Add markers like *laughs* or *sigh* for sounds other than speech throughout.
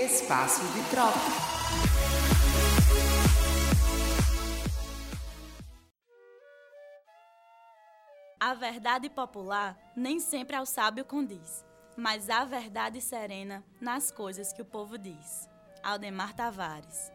Espaço de troca. A verdade popular nem sempre ao sábio condiz, mas a verdade serena nas coisas que o povo diz. Aldemar Tavares.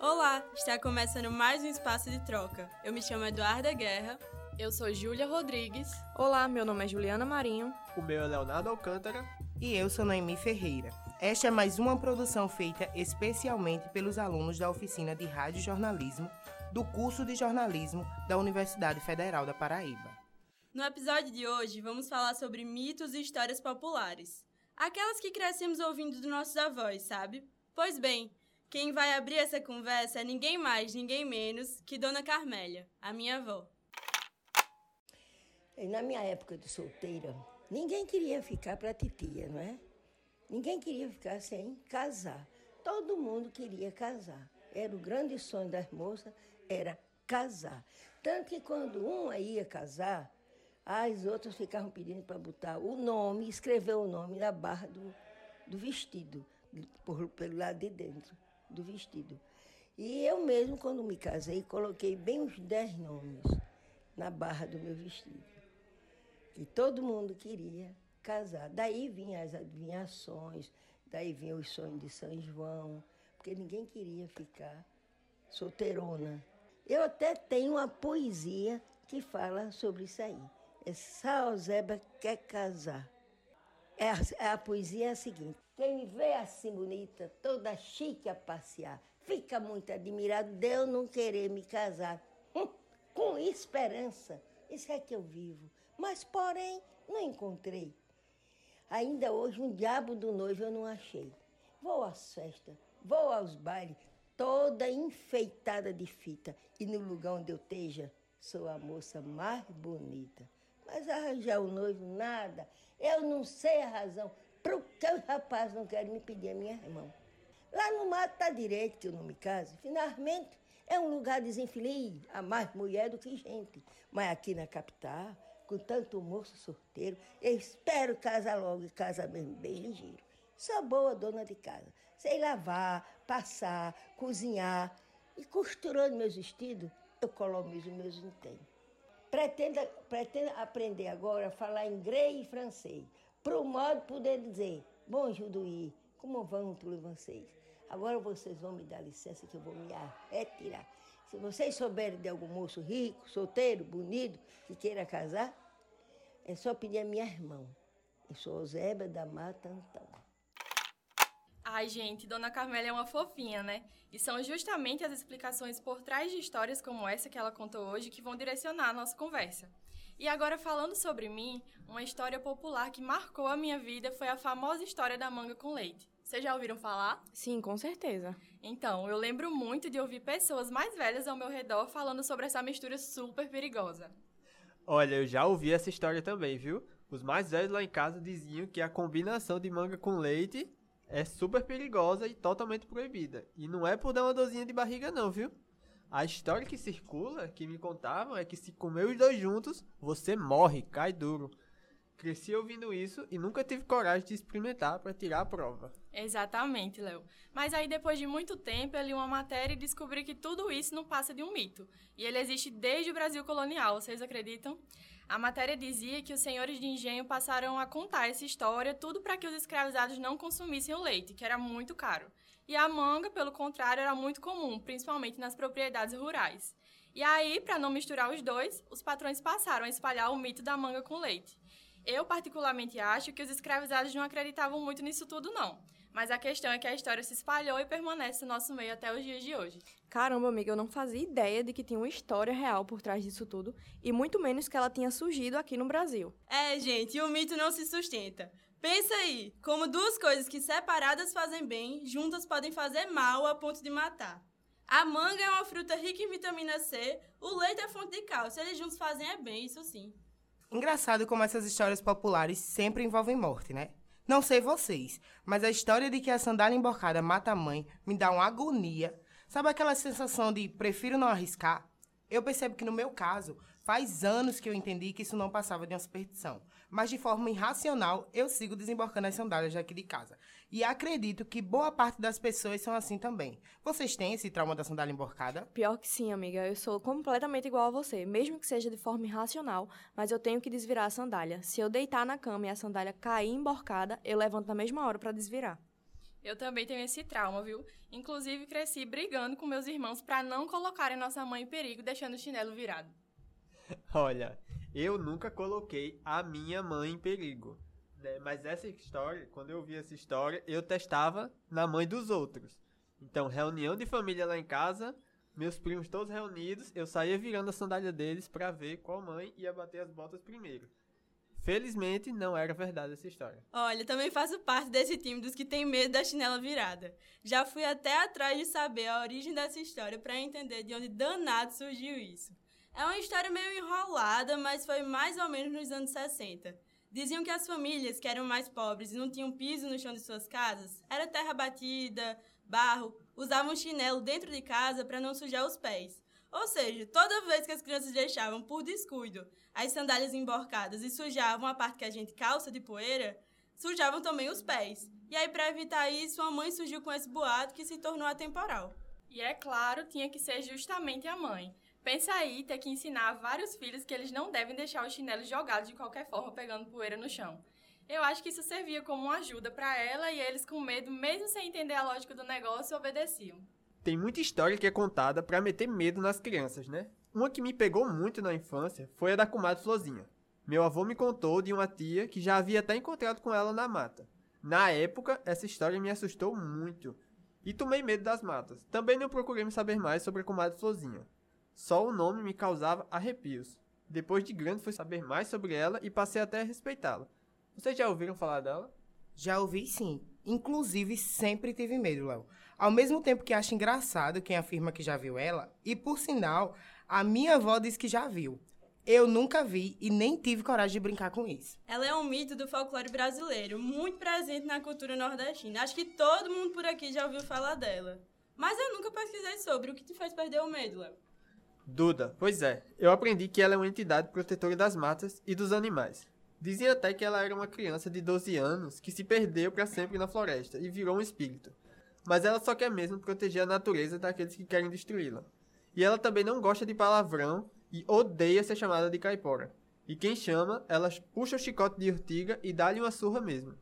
Olá, está começando mais um espaço de troca. Eu me chamo Eduarda Guerra. Eu sou Júlia Rodrigues. Olá, meu nome é Juliana Marinho. O meu é Leonardo Alcântara. E eu sou Noemi Ferreira. Esta é mais uma produção feita especialmente pelos alunos da oficina de Rádio Jornalismo do curso de jornalismo da Universidade Federal da Paraíba. No episódio de hoje, vamos falar sobre mitos e histórias populares. Aquelas que crescemos ouvindo dos nossos avós, sabe? Pois bem, quem vai abrir essa conversa é ninguém mais, ninguém menos que Dona Carmélia, a minha avó. Na minha época de solteira, ninguém queria ficar para titia, não é? Ninguém queria ficar sem casar. Todo mundo queria casar. Era o grande sonho das moças, era casar. Tanto que quando uma ia casar, as outras ficavam pedindo para botar o nome, escrever o nome na barra do, do vestido, por, pelo lado de dentro do vestido. E eu mesmo, quando me casei, coloquei bem uns dez nomes na barra do meu vestido que todo mundo queria casar. Daí vinham as adivinhações, daí vinham os sonhos de São João, porque ninguém queria ficar solteirona. Eu até tenho uma poesia que fala sobre isso aí. É Saozeba quer casar. É a, é a poesia é a seguinte: quem me vê assim bonita, toda chique a passear, fica muito admirado de eu não querer me casar. Hum, com esperança, isso é que eu vivo mas porém não encontrei. Ainda hoje um diabo do noivo eu não achei. Vou às festas, vou aos bailes, toda enfeitada de fita, e no lugar onde eu esteja, sou a moça mais bonita. Mas arranjar o noivo, nada. Eu não sei a razão por que os rapazes não querem me pedir a minha irmã. Lá no mato está direito que eu não me caso. Finalmente, é um lugar desinfeliz, há mais mulher do que gente. Mas aqui na capital, com tanto moço sorteiro. Eu espero casar logo e casar mesmo bem ligeiro. Sou boa dona de casa. Sei lavar, passar, cozinhar. E costurando meus vestidos, eu colonizo meus entendo. Pretendo, pretendo aprender agora a falar inglês e francês, para o modo poder dizer, bom Juduí, como vão tudo vocês? Agora vocês vão me dar licença que eu vou me retirar. Se vocês souberem de algum moço rico, solteiro, bonito, que queira casar, é só pedir a minha irmã. Eu sou Zéba da Mata Antão. Ai, gente, Dona Carmélia é uma fofinha, né? E são justamente as explicações por trás de histórias como essa que ela contou hoje que vão direcionar a nossa conversa. E agora, falando sobre mim, uma história popular que marcou a minha vida foi a famosa história da manga com leite. Vocês já ouviram falar? Sim, com certeza. Então, eu lembro muito de ouvir pessoas mais velhas ao meu redor falando sobre essa mistura super perigosa. Olha, eu já ouvi essa história também, viu? Os mais velhos lá em casa diziam que a combinação de manga com leite é super perigosa e totalmente proibida. E não é por dar uma dorzinha de barriga não, viu? A história que circula, que me contavam, é que se comer os dois juntos, você morre, cai duro. Cresci ouvindo isso e nunca tive coragem de experimentar para tirar a prova. Exatamente, Léo. Mas aí, depois de muito tempo, eu li uma matéria e descobri que tudo isso não passa de um mito. E ele existe desde o Brasil colonial, vocês acreditam? A matéria dizia que os senhores de engenho passaram a contar essa história tudo para que os escravizados não consumissem o leite, que era muito caro. E a manga, pelo contrário, era muito comum, principalmente nas propriedades rurais. E aí, para não misturar os dois, os patrões passaram a espalhar o mito da manga com leite. Eu, particularmente, acho que os escravizados não acreditavam muito nisso tudo, não. Mas a questão é que a história se espalhou e permanece no nosso meio até os dias de hoje. Caramba, amiga, eu não fazia ideia de que tinha uma história real por trás disso tudo, e muito menos que ela tinha surgido aqui no Brasil. É, gente, e o mito não se sustenta. Pensa aí, como duas coisas que separadas fazem bem, juntas podem fazer mal a ponto de matar. A manga é uma fruta rica em vitamina C, o leite é fonte de cálcio, eles juntos fazem é bem, isso sim. Engraçado como essas histórias populares sempre envolvem morte, né? Não sei vocês, mas a história de que a sandália emborcada mata a mãe me dá uma agonia. Sabe aquela sensação de prefiro não arriscar? Eu percebo que no meu caso Faz anos que eu entendi que isso não passava de uma superstição. Mas de forma irracional, eu sigo desembarcando as sandálias daqui de casa. E acredito que boa parte das pessoas são assim também. Vocês têm esse trauma da sandália emborcada? Pior que sim, amiga. Eu sou completamente igual a você, mesmo que seja de forma irracional, mas eu tenho que desvirar a sandália. Se eu deitar na cama e a sandália cair emborcada, eu levanto na mesma hora para desvirar. Eu também tenho esse trauma, viu? Inclusive, cresci brigando com meus irmãos para não colocarem nossa mãe em perigo, deixando o chinelo virado. Olha, eu nunca coloquei a minha mãe em perigo. Né? Mas essa história, quando eu vi essa história, eu testava na mãe dos outros. Então, reunião de família lá em casa, meus primos todos reunidos, eu saía virando a sandália deles para ver qual mãe ia bater as botas primeiro. Felizmente, não era verdade essa história. Olha, também faço parte desse time dos que tem medo da chinela virada. Já fui até atrás de saber a origem dessa história para entender de onde danado surgiu isso. É uma história meio enrolada, mas foi mais ou menos nos anos 60. Diziam que as famílias que eram mais pobres e não tinham piso no chão de suas casas, era terra batida, barro, usavam chinelo dentro de casa para não sujar os pés. Ou seja, toda vez que as crianças deixavam por descuido as sandálias emborcadas e sujavam a parte que a gente calça de poeira, sujavam também os pés. E aí, para evitar isso, a mãe surgiu com esse boato que se tornou atemporal. E é claro, tinha que ser justamente a mãe. Pensa aí ter que ensinar a vários filhos que eles não devem deixar os chinelos jogados de qualquer forma, pegando poeira no chão. Eu acho que isso servia como uma ajuda para ela e eles, com medo, mesmo sem entender a lógica do negócio, obedeciam. Tem muita história que é contada para meter medo nas crianças, né? Uma que me pegou muito na infância foi a da comadre Flozinha. Meu avô me contou de uma tia que já havia até encontrado com ela na mata. Na época, essa história me assustou muito e tomei medo das matas. Também não procurei me saber mais sobre a comadre Flozinha. Só o nome me causava arrepios. Depois de grande fui saber mais sobre ela e passei até a respeitá-la. Vocês já ouviram falar dela? Já ouvi sim. Inclusive, sempre tive medo, Léo. Ao mesmo tempo que acho engraçado quem afirma que já viu ela, e por sinal, a minha avó diz que já viu. Eu nunca vi e nem tive coragem de brincar com isso. Ela é um mito do folclore brasileiro, muito presente na cultura nordestina. Acho que todo mundo por aqui já ouviu falar dela. Mas eu nunca pesquisei sobre o que te fez perder o medo, Léo. Duda, pois é. Eu aprendi que ela é uma entidade protetora das matas e dos animais. Dizem até que ela era uma criança de 12 anos que se perdeu para sempre na floresta e virou um espírito. Mas ela só quer mesmo proteger a natureza daqueles que querem destruí-la. E ela também não gosta de palavrão e odeia ser chamada de caipora. E quem chama, ela puxa o chicote de urtiga e dá-lhe uma surra mesmo.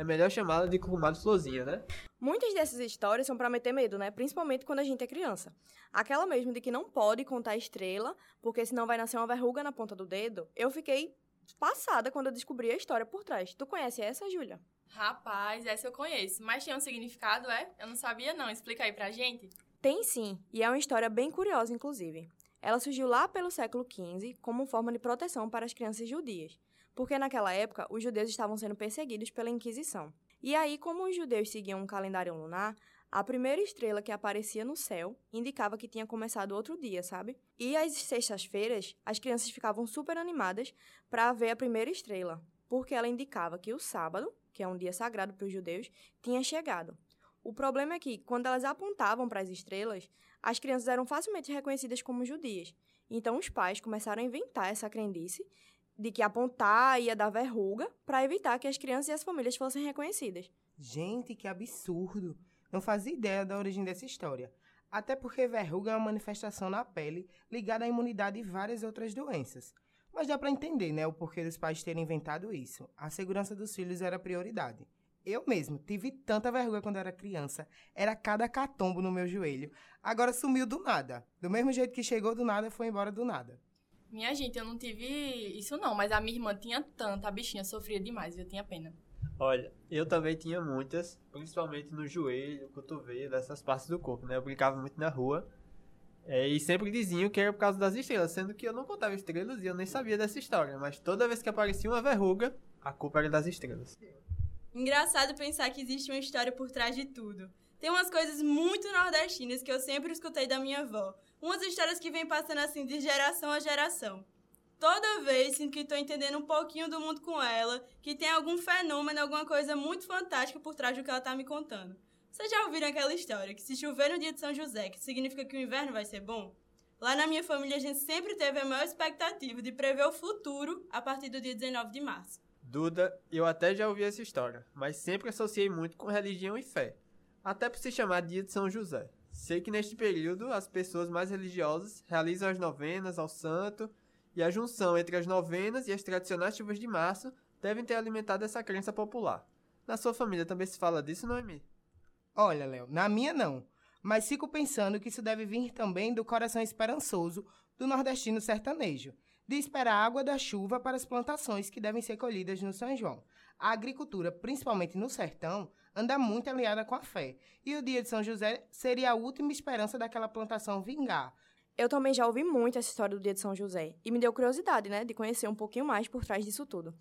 É melhor chamá-la de comadre Florzinha, né? Muitas dessas histórias são para meter medo, né? Principalmente quando a gente é criança. Aquela mesmo de que não pode contar estrela, porque senão vai nascer uma verruga na ponta do dedo. Eu fiquei passada quando eu descobri a história por trás. Tu conhece essa, Júlia? Rapaz, essa eu conheço. Mas tinha um significado, é? Eu não sabia não. Explica aí pra gente. Tem sim, e é uma história bem curiosa, inclusive. Ela surgiu lá pelo século XV como forma de proteção para as crianças judias, porque naquela época os judeus estavam sendo perseguidos pela Inquisição. E aí, como os judeus seguiam um calendário lunar, a primeira estrela que aparecia no céu indicava que tinha começado outro dia, sabe? E às sextas-feiras, as crianças ficavam super animadas para ver a primeira estrela, porque ela indicava que o sábado, que é um dia sagrado para os judeus, tinha chegado. O problema é que, quando elas apontavam para as estrelas, as crianças eram facilmente reconhecidas como judias. Então, os pais começaram a inventar essa crendice de que apontar ia dar verruga para evitar que as crianças e as famílias fossem reconhecidas. Gente, que absurdo! Não fazia ideia da origem dessa história. Até porque verruga é uma manifestação na pele ligada à imunidade e várias outras doenças. Mas dá para entender, né, o porquê dos pais terem inventado isso. A segurança dos filhos era prioridade. Eu mesmo tive tanta vergonha quando era criança. Era cada catombo no meu joelho. Agora sumiu do nada. Do mesmo jeito que chegou do nada, foi embora do nada. Minha gente, eu não tive isso não, mas a minha irmã tinha tanta, a bichinha sofria demais, eu tinha pena. Olha, eu também tinha muitas, principalmente no joelho, cotovelo, essas partes do corpo, né? Eu brincava muito na rua. É, e sempre diziam que era por causa das estrelas, sendo que eu não contava estrelas e eu nem sabia dessa história. Mas toda vez que aparecia uma verruga, a culpa era das estrelas. Engraçado pensar que existe uma história por trás de tudo. Tem umas coisas muito nordestinas que eu sempre escutei da minha avó. Umas histórias que vêm passando assim de geração a geração. Toda vez sinto que estou entendendo um pouquinho do mundo com ela, que tem algum fenômeno, alguma coisa muito fantástica por trás do que ela está me contando. Vocês já ouviram aquela história que se chover no dia de São José, que significa que o inverno vai ser bom? Lá na minha família, a gente sempre teve a maior expectativa de prever o futuro a partir do dia 19 de março. Duda, eu até já ouvi essa história, mas sempre associei muito com religião e fé. Até por se chamar Dia de São José. Sei que neste período as pessoas mais religiosas realizam as novenas ao santo e a junção entre as novenas e as tradicionais chuvas de março devem ter alimentado essa crença popular. Na sua família também se fala disso, Noemi? Olha, Léo, na minha não. Mas fico pensando que isso deve vir também do coração esperançoso do nordestino sertanejo, de esperar a água da chuva para as plantações que devem ser colhidas no São João. A agricultura, principalmente no sertão, anda muito aliada com a fé, e o dia de São José seria a última esperança daquela plantação vingar. Eu também já ouvi muito essa história do dia de São José, e me deu curiosidade, né, de conhecer um pouquinho mais por trás disso tudo.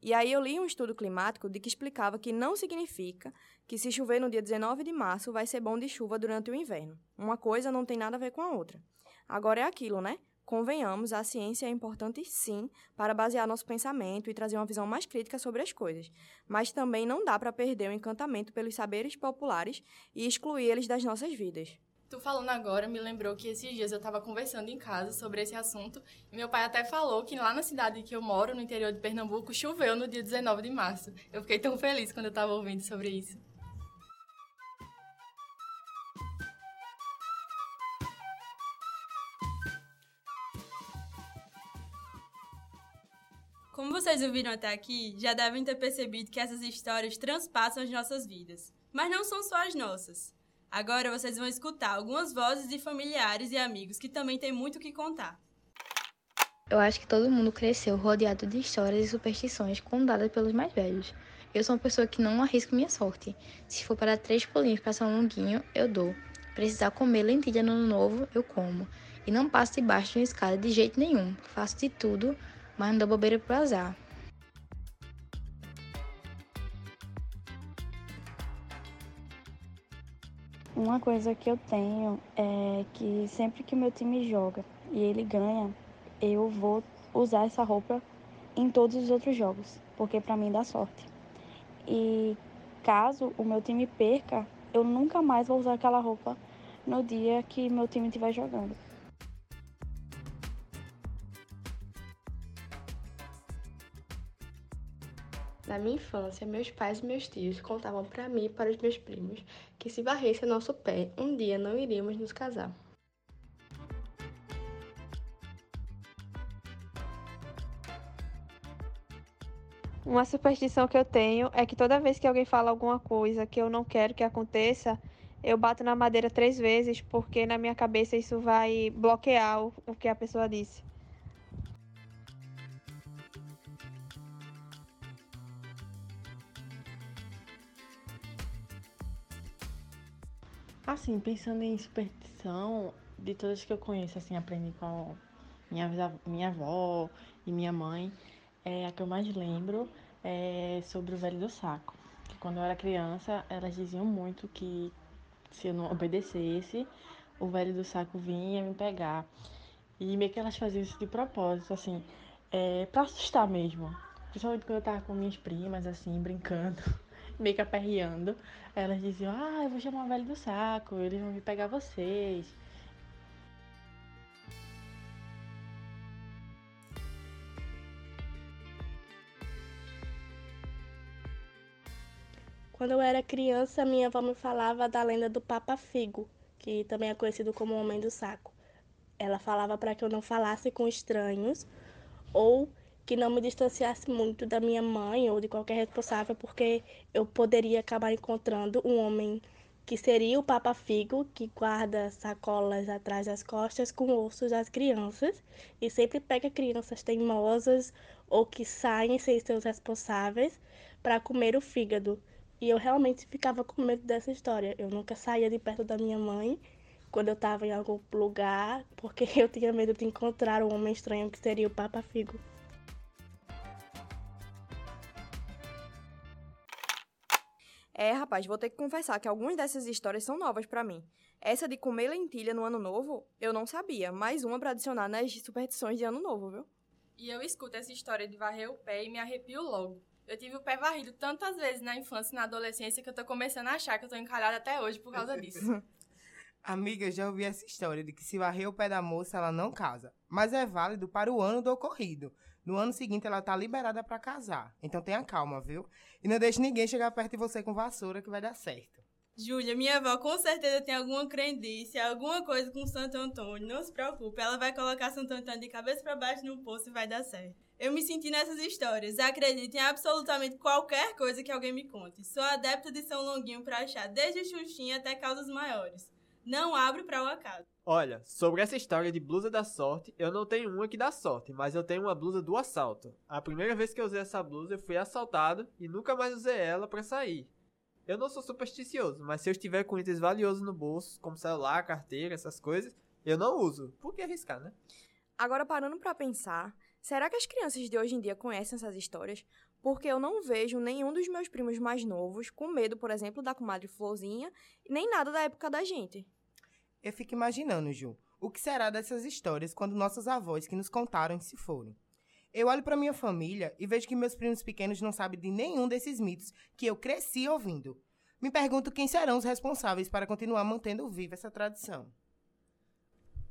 E aí eu li um estudo climático de que explicava que não significa que se chover no dia 19 de março vai ser bom de chuva durante o inverno. Uma coisa não tem nada a ver com a outra. Agora é aquilo, né? Convenhamos, a ciência é importante sim para basear nosso pensamento e trazer uma visão mais crítica sobre as coisas, mas também não dá para perder o encantamento pelos saberes populares e excluir eles das nossas vidas. Tu falando agora me lembrou que esses dias eu estava conversando em casa sobre esse assunto e meu pai até falou que lá na cidade que eu moro, no interior de Pernambuco, choveu no dia 19 de março. Eu fiquei tão feliz quando eu estava ouvindo sobre isso. Vocês ouviram até aqui, já devem ter percebido que essas histórias transpassam as nossas vidas. Mas não são só as nossas. Agora vocês vão escutar algumas vozes de familiares e amigos que também têm muito o que contar. Eu acho que todo mundo cresceu rodeado de histórias e superstições contadas pelos mais velhos. Eu sou uma pessoa que não arrisco minha sorte. Se for para três pulinhos passar um longuinho, eu dou. Precisar comer lentilha no ano novo, eu como. E não passo debaixo de uma escada de jeito nenhum. Faço de tudo mas não dou bobeira pro azar. Uma coisa que eu tenho é que sempre que o meu time joga e ele ganha, eu vou usar essa roupa em todos os outros jogos, porque para mim dá sorte. E caso o meu time perca, eu nunca mais vou usar aquela roupa no dia que meu time estiver jogando. Na minha infância, meus pais e meus tios contavam para mim e para os meus primos que se varresse nosso pé, um dia não iríamos nos casar. Uma superstição que eu tenho é que toda vez que alguém fala alguma coisa que eu não quero que aconteça, eu bato na madeira três vezes, porque na minha cabeça isso vai bloquear o que a pessoa disse. Assim, pensando em superstição, de todas que eu conheço, assim, aprendi com minha, minha avó e minha mãe, é, a que eu mais lembro é sobre o velho do saco. Que quando eu era criança, elas diziam muito que se eu não obedecesse, o velho do saco vinha me pegar. E meio que elas faziam isso de propósito, assim, é, pra assustar mesmo. Principalmente quando eu tava com minhas primas, assim, brincando meio que aperreando. Elas diziam, ah, eu vou chamar o velho do saco, eles vão vir pegar vocês. Quando eu era criança, minha avó me falava da lenda do Papa Figo, que também é conhecido como Homem do Saco. Ela falava para que eu não falasse com estranhos ou que não me distanciasse muito da minha mãe ou de qualquer responsável, porque eu poderia acabar encontrando um homem que seria o Papa Figo, que guarda sacolas atrás das costas com ossos das crianças e sempre pega crianças teimosas ou que saem sem ser os responsáveis para comer o fígado. E eu realmente ficava com medo dessa história. Eu nunca saía de perto da minha mãe quando eu estava em algum lugar, porque *laughs* eu tinha medo de encontrar um homem estranho que seria o Papa Figo. É, rapaz, vou ter que confessar que algumas dessas histórias são novas para mim. Essa de comer lentilha no ano novo, eu não sabia. Mais uma pra adicionar nas superstições de ano novo, viu? E eu escuto essa história de varrer o pé e me arrepio logo. Eu tive o pé varrido tantas vezes na infância e na adolescência que eu tô começando a achar que eu tô encalhada até hoje por causa disso. *laughs* Amiga, eu já ouvi essa história de que se varrer o pé da moça, ela não casa. Mas é válido para o ano do ocorrido. No ano seguinte, ela tá liberada para casar. Então tenha calma, viu? E não deixe ninguém chegar perto de você com vassoura que vai dar certo. Júlia, minha avó com certeza tem alguma crendice, alguma coisa com Santo Antônio. Não se preocupe, ela vai colocar Santo Antônio de cabeça para baixo no poço e vai dar certo. Eu me senti nessas histórias. Acredito em absolutamente qualquer coisa que alguém me conte. Sou adepta de São Longuinho para achar desde Xuxinha até causas maiores. Não abro para o acaso. Olha, sobre essa história de blusa da sorte, eu não tenho uma que dá sorte, mas eu tenho uma blusa do assalto. A primeira vez que eu usei essa blusa, eu fui assaltado e nunca mais usei ela para sair. Eu não sou supersticioso, mas se eu estiver com itens valiosos no bolso, como celular, carteira, essas coisas, eu não uso. Por que arriscar, né? Agora, parando para pensar, será que as crianças de hoje em dia conhecem essas histórias? Porque eu não vejo nenhum dos meus primos mais novos com medo, por exemplo, da comadre Florzinha, nem nada da época da gente. Eu fico imaginando, Ju, o que será dessas histórias quando nossos avós que nos contaram se forem. Eu olho para minha família e vejo que meus primos pequenos não sabem de nenhum desses mitos que eu cresci ouvindo. Me pergunto quem serão os responsáveis para continuar mantendo viva essa tradição.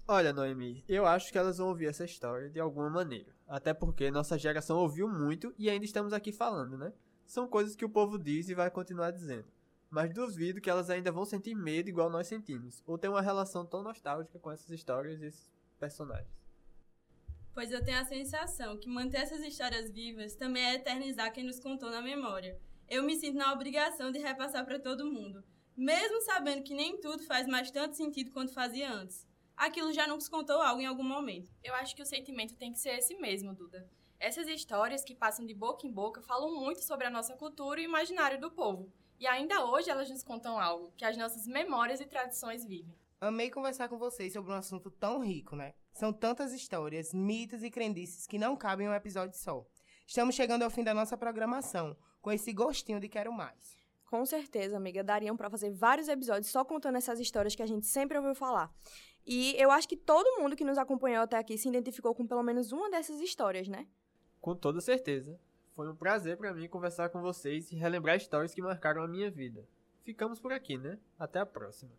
Olha, Noemi, eu acho que elas vão ouvir essa história de alguma maneira. Até porque nossa geração ouviu muito e ainda estamos aqui falando, né? São coisas que o povo diz e vai continuar dizendo mas duvido que elas ainda vão sentir medo igual nós sentimos, ou ter uma relação tão nostálgica com essas histórias e esses personagens. Pois eu tenho a sensação que manter essas histórias vivas também é eternizar quem nos contou na memória. Eu me sinto na obrigação de repassar para todo mundo, mesmo sabendo que nem tudo faz mais tanto sentido quanto fazia antes. Aquilo já nos contou algo em algum momento. Eu acho que o sentimento tem que ser esse mesmo, Duda. Essas histórias que passam de boca em boca falam muito sobre a nossa cultura e o imaginário do povo. E ainda hoje elas nos contam algo que as nossas memórias e tradições vivem. Amei conversar com vocês sobre um assunto tão rico, né? São tantas histórias, mitos e crendices que não cabem em um episódio só. Estamos chegando ao fim da nossa programação, com esse gostinho de quero mais. Com certeza, amiga, dariam para fazer vários episódios só contando essas histórias que a gente sempre ouviu falar. E eu acho que todo mundo que nos acompanhou até aqui se identificou com pelo menos uma dessas histórias, né? Com toda certeza. Foi um prazer para mim conversar com vocês e relembrar histórias que marcaram a minha vida. Ficamos por aqui, né? Até a próxima.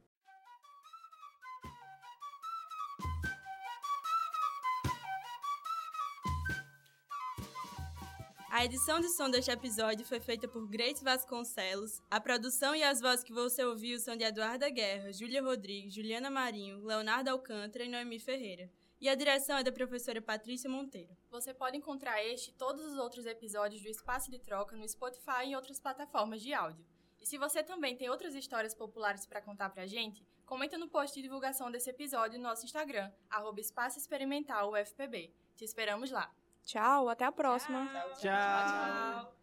A edição de som deste episódio foi feita por Grace Vasconcelos. A produção e as vozes que você ouviu são de Eduarda Guerra, Júlia Rodrigues, Juliana Marinho, Leonardo Alcântara e Noemi Ferreira. E a direção é da professora Patrícia Monteiro. Você pode encontrar este e todos os outros episódios do Espaço de Troca no Spotify e em outras plataformas de áudio. E se você também tem outras histórias populares para contar pra gente, comenta no post de divulgação desse episódio no nosso Instagram, arroba Espaço Experimental UFPB. Te esperamos lá. Tchau, até a próxima. tchau. tchau. tchau.